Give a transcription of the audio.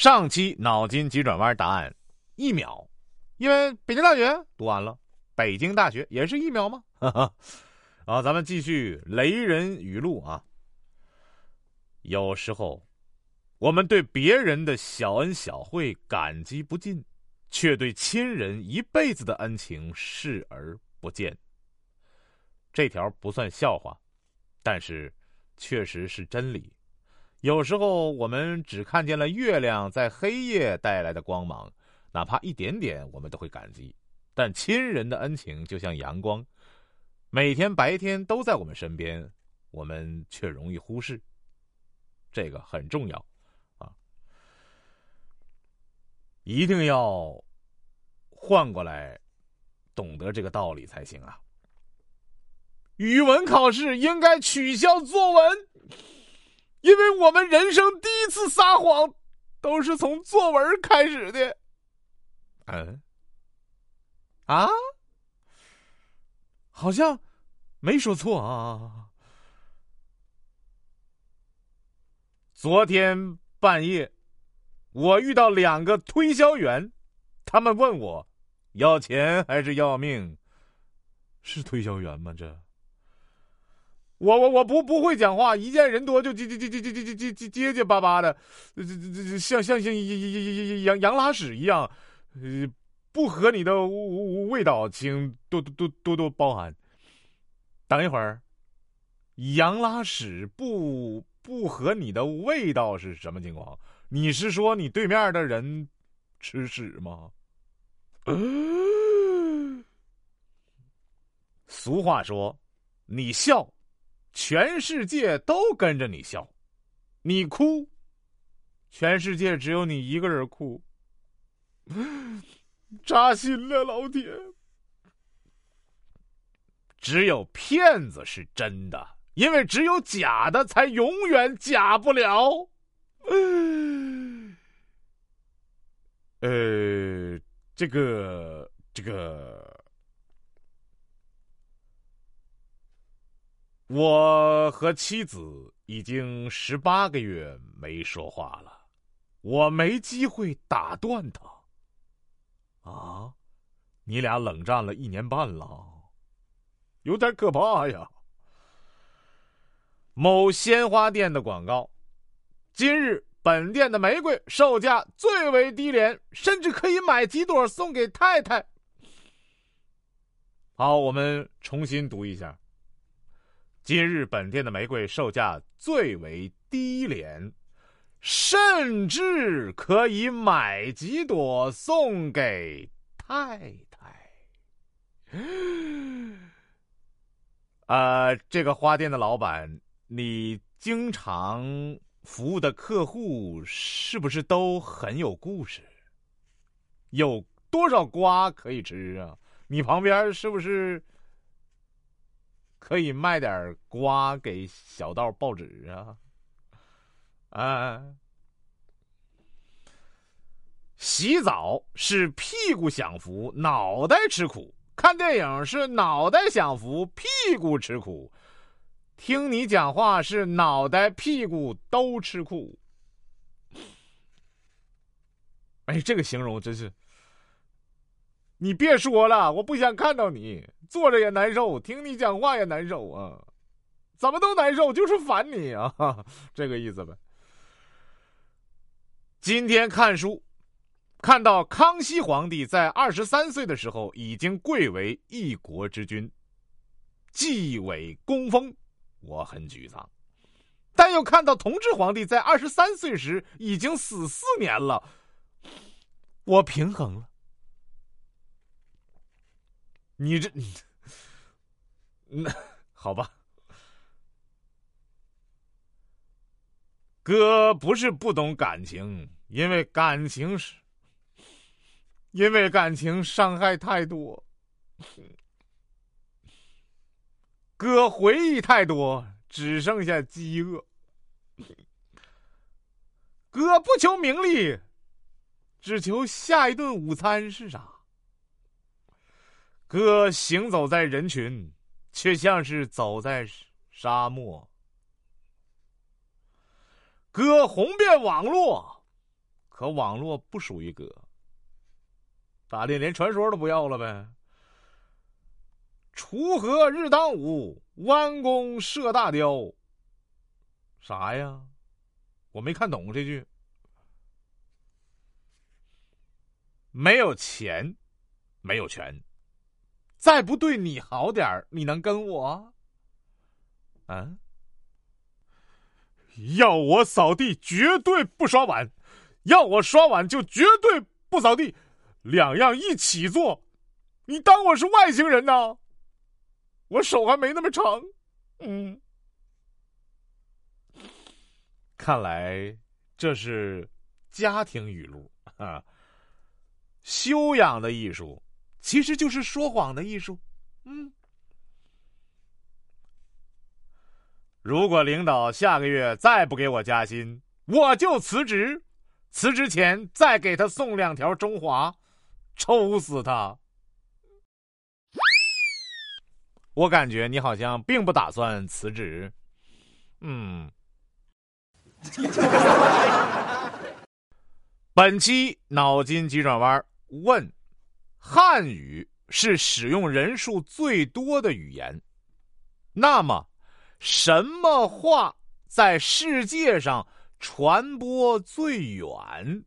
上期脑筋急转弯答案一秒，因为北京大学读完了，北京大学也是一秒吗？哈哈。啊，咱们继续雷人语录啊。有时候，我们对别人的小恩小惠感激不尽，却对亲人一辈子的恩情视而不见。这条不算笑话，但是确实是真理。有时候，我们只看见了月亮在黑夜带来的光芒，哪怕一点点，我们都会感激。但亲人的恩情就像阳光。每天白天都在我们身边，我们却容易忽视。这个很重要，啊，一定要换过来懂得这个道理才行啊。语文考试应该取消作文，因为我们人生第一次撒谎都是从作文开始的。嗯，啊？好像没说错啊！昨天半夜，我遇到两个推销员，他们问我要钱还是要命？是推销员吗？这我我我不不会讲话，一见人多就结结结结结结结结结结巴巴的，这这这像像像羊羊羊拉屎一样，呃。不合你的味道，请多多多多多包涵。等一会儿，羊拉屎不不合你的味道是什么情况？你是说你对面的人吃屎吗？俗话说，你笑，全世界都跟着你笑；你哭，全世界只有你一个人哭。扎心了，老铁！只有骗子是真的，因为只有假的才永远假不了。呃，这个，这个，我和妻子已经十八个月没说话了，我没机会打断他。啊，你俩冷战了一年半了，有点可怕呀。某鲜花店的广告：今日本店的玫瑰售价最为低廉，甚至可以买几朵送给太太。好，我们重新读一下：今日本店的玫瑰售价最为低廉。甚至可以买几朵送给太太。呃，这个花店的老板，你经常服务的客户是不是都很有故事？有多少瓜可以吃啊？你旁边是不是可以卖点瓜给小道报纸啊？啊！洗澡是屁股享福，脑袋吃苦；看电影是脑袋享福，屁股吃苦；听你讲话是脑袋屁股都吃苦。哎，这个形容真是……你别说了，我不想看到你，坐着也难受，听你讲话也难受啊！怎么都难受，就是烦你啊，这个意思呗。今天看书，看到康熙皇帝在二十三岁的时候已经贵为一国之君，继位功封，我很沮丧；但又看到同治皇帝在二十三岁时已经死四年了，我平衡了。你这，那好吧。哥不是不懂感情，因为感情是，因为感情伤害太多。哥回忆太多，只剩下饥饿。哥不求名利，只求下一顿午餐是啥？哥行走在人群，却像是走在沙漠。哥红遍网络，可网络不属于哥。咋的？连传说都不要了呗？锄禾日当午，弯弓射大雕。啥呀？我没看懂这句。没有钱，没有权，再不对你好点儿，你能跟我？啊？要我扫地，绝对不刷碗；要我刷碗，就绝对不扫地。两样一起做，你当我是外星人呢？我手还没那么长。嗯，看来这是家庭语录啊。修养的艺术，其实就是说谎的艺术。嗯。如果领导下个月再不给我加薪，我就辞职。辞职前再给他送两条中华，抽死他！我感觉你好像并不打算辞职。嗯。本期脑筋急转弯问：汉语是使用人数最多的语言，那么？什么话在世界上传播最远？